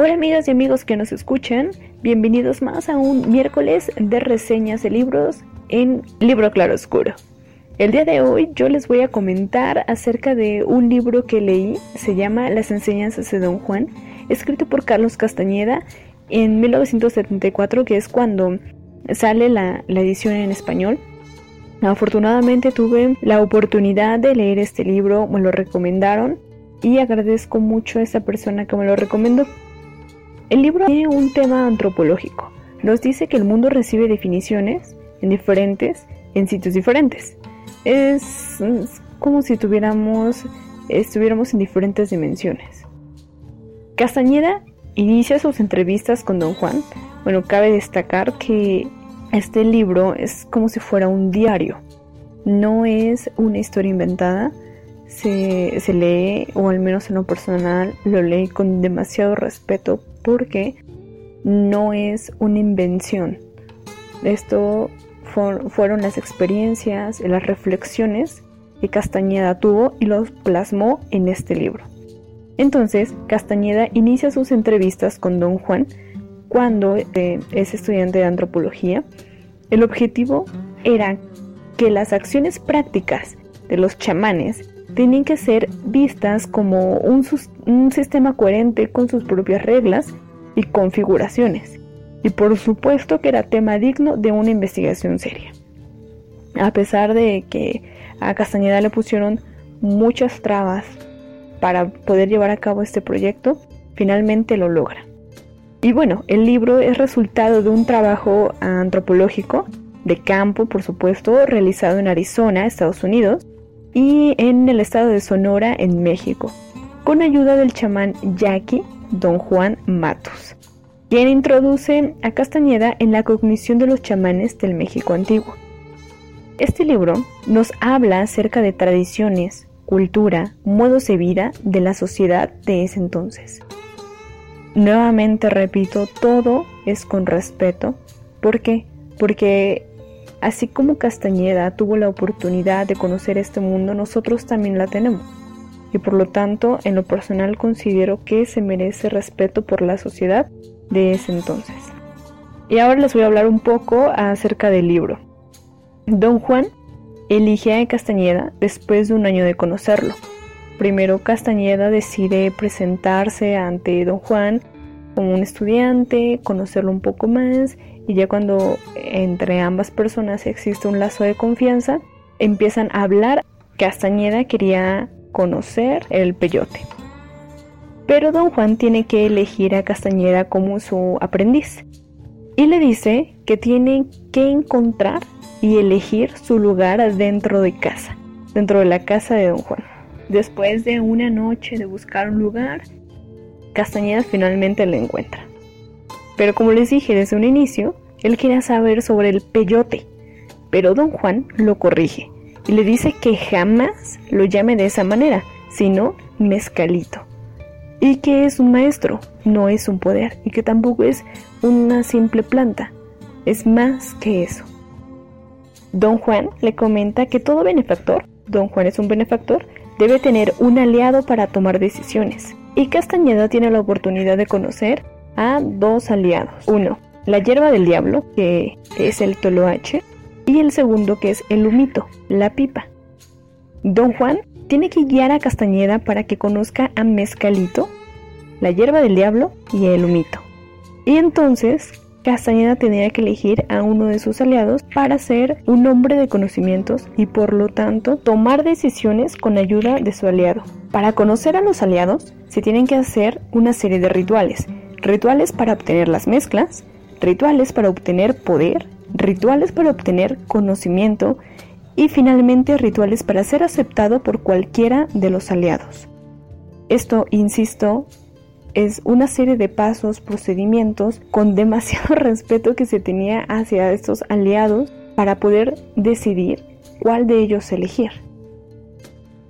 Hola amigas y amigos que nos escuchan, bienvenidos más a un miércoles de reseñas de libros en Libro Claro Oscuro. El día de hoy yo les voy a comentar acerca de un libro que leí, se llama Las enseñanzas de Don Juan, escrito por Carlos Castañeda en 1974, que es cuando sale la, edición en español. Afortunadamente tuve la oportunidad de leer este libro, me lo recomendaron y agradezco mucho a esa persona que me lo recomendó. El libro tiene un tema antropológico. Nos dice que el mundo recibe definiciones en diferentes, en sitios diferentes es, como si tuviéramos, estuviéramos en diferentes dimensiones. Castañeda inicia sus entrevistas con Don Juan. Bueno, cabe destacar que este libro es como si fuera un diario. No es una historia inventada. Se, se, lee, o al menos en lo personal, lo leí con demasiado respeto porque no es una invención. Esto fueron las experiencias, las reflexiones que Castañeda tuvo y los plasmó en este libro. Entonces, Castañeda inicia sus entrevistas con Don Juan cuando eh, es estudiante de antropología. El objetivo era que las acciones prácticas de los chamanes tenían que ser vistas como un sistema coherente con sus propias reglas y configuraciones y por supuesto que era tema digno de una investigación seria. A pesar de que a Castañeda le pusieron muchas trabas para poder llevar a cabo este proyecto, finalmente lo logra. Y bueno, el libro es resultado de un trabajo antropológico de campo, por supuesto, realizado en Arizona, Estados Unidos, y en el estado de Sonora, en México, con ayuda del chamán Jackie Don Juan Matos quien introduce a Castañeda en la cognición de los chamanes del México antiguo. Este libro nos habla acerca de tradiciones, cultura, modos de vida de la sociedad de ese entonces. Nuevamente repito, todo es con respeto. ¿Por qué? Porque así como Castañeda tuvo la oportunidad de conocer este mundo, nosotros también la tenemos. Y por lo tanto, en lo personal considero que se merece respeto por la sociedad de ese entonces. Y ahora les voy a hablar un poco acerca del libro. Don Juan elige a Castañeda después de un año de conocerlo. Primero Castañeda decide presentarse ante Don Juan como un estudiante, conocerlo un poco más y ya cuando entre ambas personas existe un lazo de confianza, empiezan a hablar. Castañeda quería conocer el peyote. Pero don Juan tiene que elegir a Castañeda como su aprendiz. Y le dice que tiene que encontrar y elegir su lugar dentro de casa, dentro de la casa de don Juan. Después de una noche de buscar un lugar, Castañeda finalmente lo encuentra. Pero como les dije desde un inicio, él quería saber sobre el peyote, pero don Juan lo corrige y le dice que jamás lo llame de esa manera, sino mezcalito y que es un maestro, no es un poder y que tampoco es una simple planta, es más que eso. Don Juan le comenta que todo benefactor, Don Juan es un benefactor, debe tener un aliado para tomar decisiones. Y Castañeda tiene la oportunidad de conocer a dos aliados. Uno, la hierba del diablo, que es el toloache, y el segundo que es el humito, la pipa. Don Juan tiene que guiar a Castañeda para que conozca a Mezcalito, la hierba del diablo y el humito. Y entonces Castañeda tenía que elegir a uno de sus aliados para ser un hombre de conocimientos y por lo tanto tomar decisiones con ayuda de su aliado. Para conocer a los aliados se tienen que hacer una serie de rituales. Rituales para obtener las mezclas, rituales para obtener poder, rituales para obtener conocimiento y finalmente rituales para ser aceptado por cualquiera de los aliados. Esto, insisto, es una serie de pasos, procedimientos con demasiado respeto que se tenía hacia estos aliados para poder decidir cuál de ellos elegir.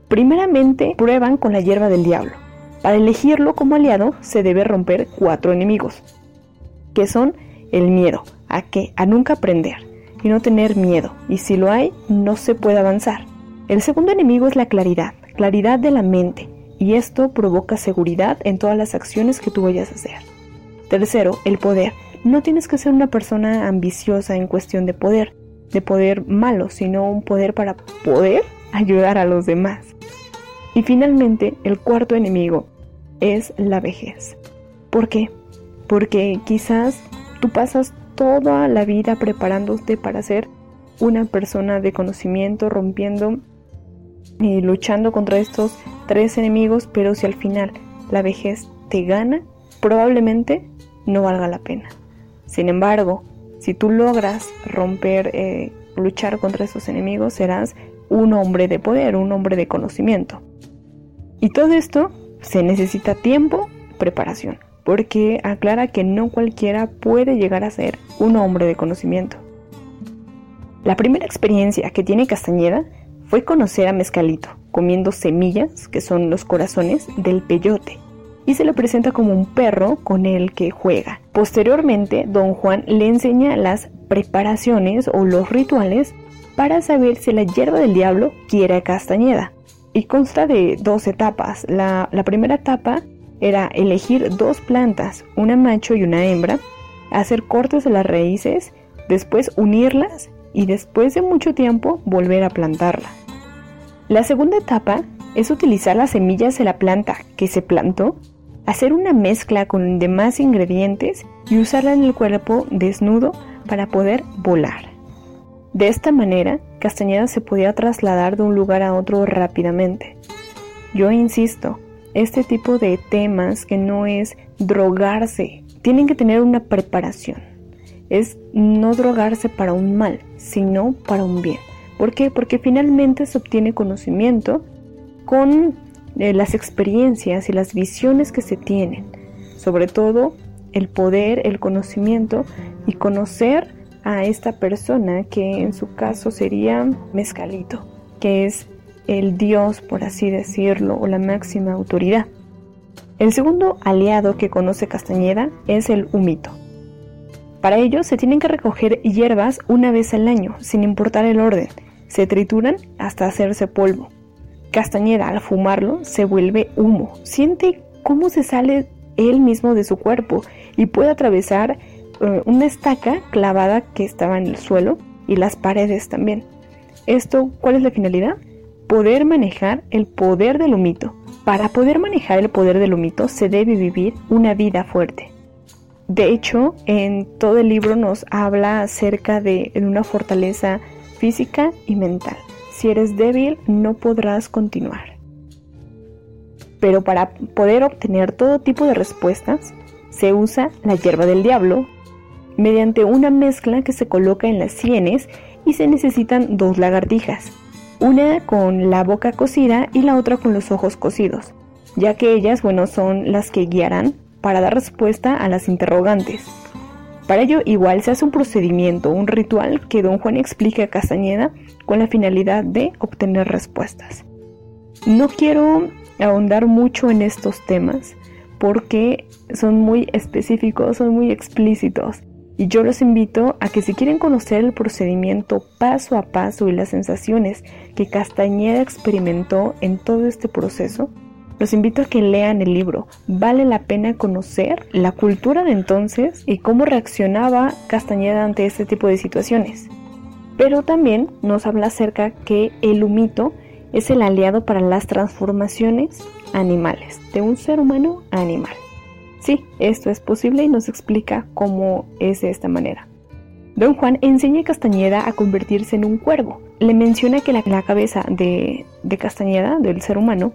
Primeramente, prueban con la hierba del diablo. Para elegirlo como aliado se debe romper cuatro enemigos, que son el miedo, a que a nunca aprender, y no tener miedo, y si lo hay, no se puede avanzar. El segundo enemigo es la claridad, claridad de la mente, y esto provoca seguridad en todas las acciones que tú vayas a hacer. Tercero, el poder. No tienes que ser una persona ambiciosa en cuestión de poder, de poder malo, sino un poder para poder ayudar a los demás. Y finalmente, el cuarto enemigo es la vejez. ¿Por qué? Porque quizás tú pasas toda la vida preparándote para ser una persona de conocimiento, rompiendo y luchando contra estos tres enemigos, pero si al final la vejez te gana, probablemente no valga la pena. Sin embargo, si tú logras romper, eh, luchar contra estos enemigos, serás un hombre de poder, un hombre de conocimiento. Y todo esto se necesita tiempo, preparación porque aclara que no cualquiera puede llegar a ser un hombre de conocimiento. La primera experiencia que tiene Castañeda fue conocer a Mezcalito, comiendo semillas, que son los corazones, del peyote, y se le presenta como un perro con el que juega. Posteriormente, don Juan le enseña las preparaciones o los rituales para saber si la hierba del diablo quiere a Castañeda. Y consta de dos etapas. La, la primera etapa era elegir dos plantas, una macho y una hembra, hacer cortes de las raíces, después unirlas y después de mucho tiempo volver a plantarla. La segunda etapa es utilizar las semillas de la planta que se plantó, hacer una mezcla con demás ingredientes y usarla en el cuerpo desnudo para poder volar. De esta manera, Castañeda se podía trasladar de un lugar a otro rápidamente. Yo insisto, este tipo de temas que no es drogarse, tienen que tener una preparación. Es no drogarse para un mal, sino para un bien. ¿Por qué? Porque finalmente se obtiene conocimiento con eh, las experiencias y las visiones que se tienen. Sobre todo el poder, el conocimiento y conocer a esta persona que en su caso sería Mezcalito, que es el dios, por así decirlo, o la máxima autoridad. El segundo aliado que conoce Castañeda es el humito. Para ello se tienen que recoger hierbas una vez al año, sin importar el orden. Se trituran hasta hacerse polvo. Castañeda al fumarlo se vuelve humo. Siente cómo se sale él mismo de su cuerpo y puede atravesar eh, una estaca clavada que estaba en el suelo y las paredes también. Esto, ¿cuál es la finalidad? poder manejar el poder del humito. Para poder manejar el poder del humito se debe vivir una vida fuerte. De hecho, en todo el libro nos habla acerca de una fortaleza física y mental. Si eres débil, no podrás continuar. Pero para poder obtener todo tipo de respuestas, se usa la hierba del diablo mediante una mezcla que se coloca en las sienes y se necesitan dos lagartijas, una con la boca cocida y la otra con los ojos cosidos, ya que ellas, bueno, son las que guiarán para dar respuesta a las interrogantes. Para ello igual se hace un procedimiento, un ritual que don Juan explica a Castañeda con la finalidad de obtener respuestas. No quiero ahondar mucho en estos temas porque son muy específicos, son muy explícitos y yo los invito a que si quieren conocer el procedimiento paso a paso y las sensaciones que Castañeda experimentó en todo este proceso, los invito a que lean el libro. Vale la pena conocer la cultura de entonces y cómo reaccionaba Castañeda ante este tipo de situaciones. Pero también nos habla acerca que el humito es el aliado para las transformaciones animales, de un ser humano a animal. Sí, esto es posible y nos explica cómo es de esta manera. Don Juan enseña a Castañeda a convertirse en un cuervo. Le menciona que la, cabeza de, de Castañeda, del ser humano,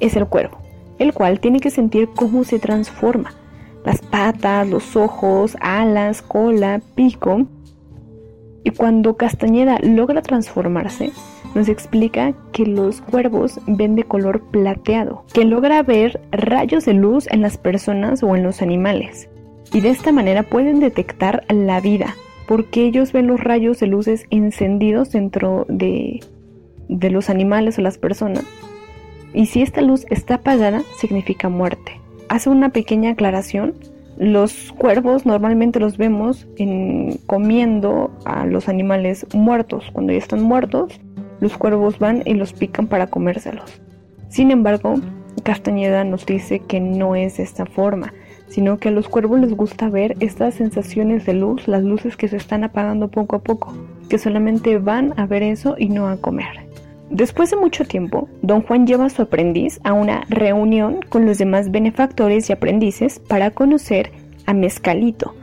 es el cuervo, el cual tiene que sentir cómo se transforma. Las patas, los ojos, alas, cola, pico. Y cuando Castañeda logra transformarse, nos explica que los cuervos ven de color plateado, que logra ver rayos de luz en las personas o en los animales. Y de esta manera pueden detectar la vida, porque ellos ven los rayos de luces encendidos dentro de, de los animales o las personas. Y si esta luz está apagada, significa muerte. Hace una pequeña aclaración los cuervos normalmente los vemos en, comiendo a los animales muertos. Cuando ya están muertos, los cuervos van y los pican para comérselos. Sin embargo, Castañeda nos dice que no es de esta forma, sino que a los cuervos les gusta ver estas sensaciones de luz, las luces que se están apagando poco a poco, que solamente van a ver eso y no a comer. Después de mucho tiempo, don Juan lleva a su aprendiz a una reunión con los demás benefactores y aprendices para conocer a Mezcalito,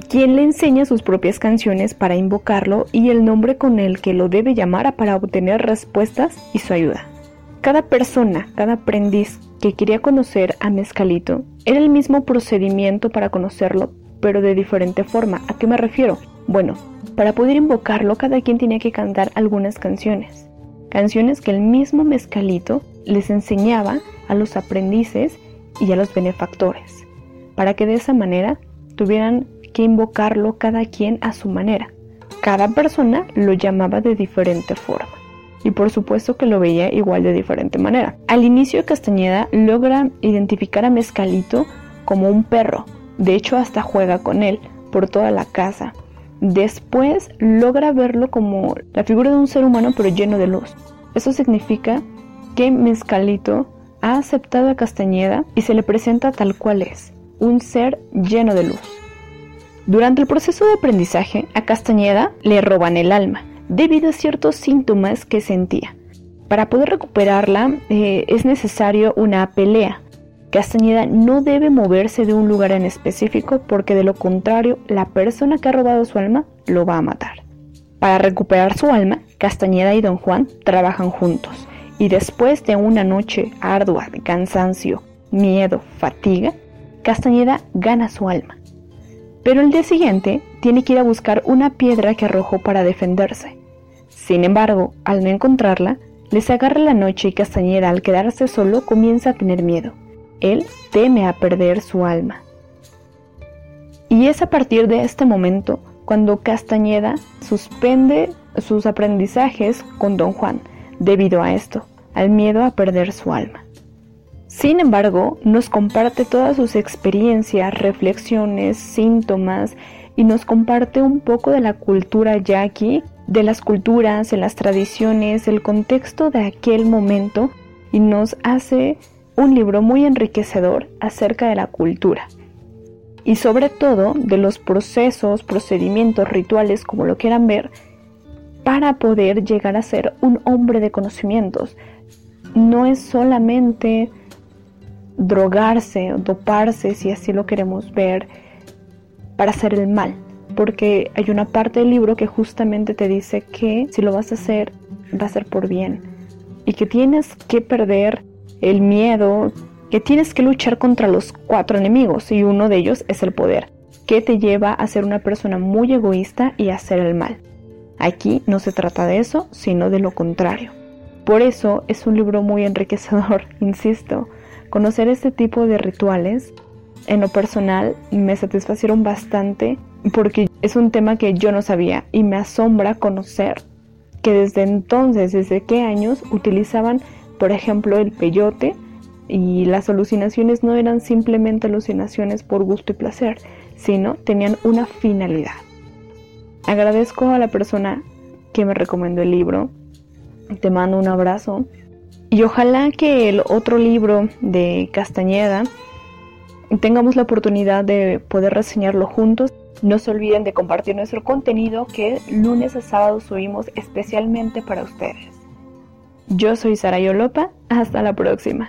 quien le enseña sus propias canciones para invocarlo y el nombre con el que lo debe llamar para obtener respuestas y su ayuda. Cada persona, cada aprendiz que quería conocer a Mezcalito era el mismo procedimiento para conocerlo, pero de diferente forma. ¿A qué me refiero? Bueno, para poder invocarlo cada quien tenía que cantar algunas canciones canciones que el mismo mezcalito les enseñaba a los aprendices y a los benefactores, para que de esa manera tuvieran que invocarlo cada quien a su manera. Cada persona lo llamaba de diferente forma y por supuesto que lo veía igual de diferente manera. Al inicio Castañeda logra identificar a Mezcalito como un perro, de hecho hasta juega con él por toda la casa. Después logra verlo como la figura de un ser humano pero lleno de luz. Eso significa que Mezcalito ha aceptado a Castañeda y se le presenta tal cual es, un ser lleno de luz. Durante el proceso de aprendizaje, a Castañeda le roban el alma, debido a ciertos síntomas que sentía. Para poder recuperarla eh, es necesario una pelea. Castañeda no debe moverse de un lugar en específico porque de lo contrario la persona que ha robado su alma lo va a matar. Para recuperar su alma, Castañeda y don Juan trabajan juntos y después de una noche ardua de cansancio, miedo, fatiga, Castañeda gana su alma. Pero el día siguiente tiene que ir a buscar una piedra que arrojó para defenderse. Sin embargo, al no encontrarla, les agarra la noche y Castañeda al quedarse solo comienza a tener miedo. Él teme a perder su alma. Y es a partir de este momento cuando Castañeda suspende sus aprendizajes con don Juan debido a esto, al miedo a perder su alma. Sin embargo, nos comparte todas sus experiencias, reflexiones, síntomas y nos comparte un poco de la cultura yaqui, de las culturas, de las tradiciones, el contexto de aquel momento y nos hace un libro muy enriquecedor acerca de la cultura y sobre todo de los procesos, procedimientos, rituales, como lo quieran ver, para poder llegar a ser un hombre de conocimientos. No es solamente drogarse, doparse, si así lo queremos ver, para hacer el mal, porque hay una parte del libro que justamente te dice que si lo vas a hacer, va a ser por bien, y que tienes que perder el miedo, que tienes que luchar contra los cuatro enemigos y uno de ellos es el poder, que te lleva a ser una persona muy egoísta y a hacer el mal. Aquí no se trata de eso, sino de lo contrario. Por eso es un libro muy enriquecedor, insisto. Conocer este tipo de rituales, en lo personal, me satisfacieron bastante porque es un tema que yo no sabía y me asombra conocer que desde entonces, desde qué años utilizaban, por ejemplo, el peyote y las alucinaciones no eran simplemente alucinaciones por gusto y placer, sino tenían una finalidad. Agradezco a la persona que me recomendó el libro, te mando un abrazo y ojalá que el otro libro de Castañeda tengamos la oportunidad de poder reseñarlo juntos. No se olviden de compartir nuestro contenido que lunes a sábado subimos especialmente para ustedes. Yo soy Sara Yolopa, hasta la próxima.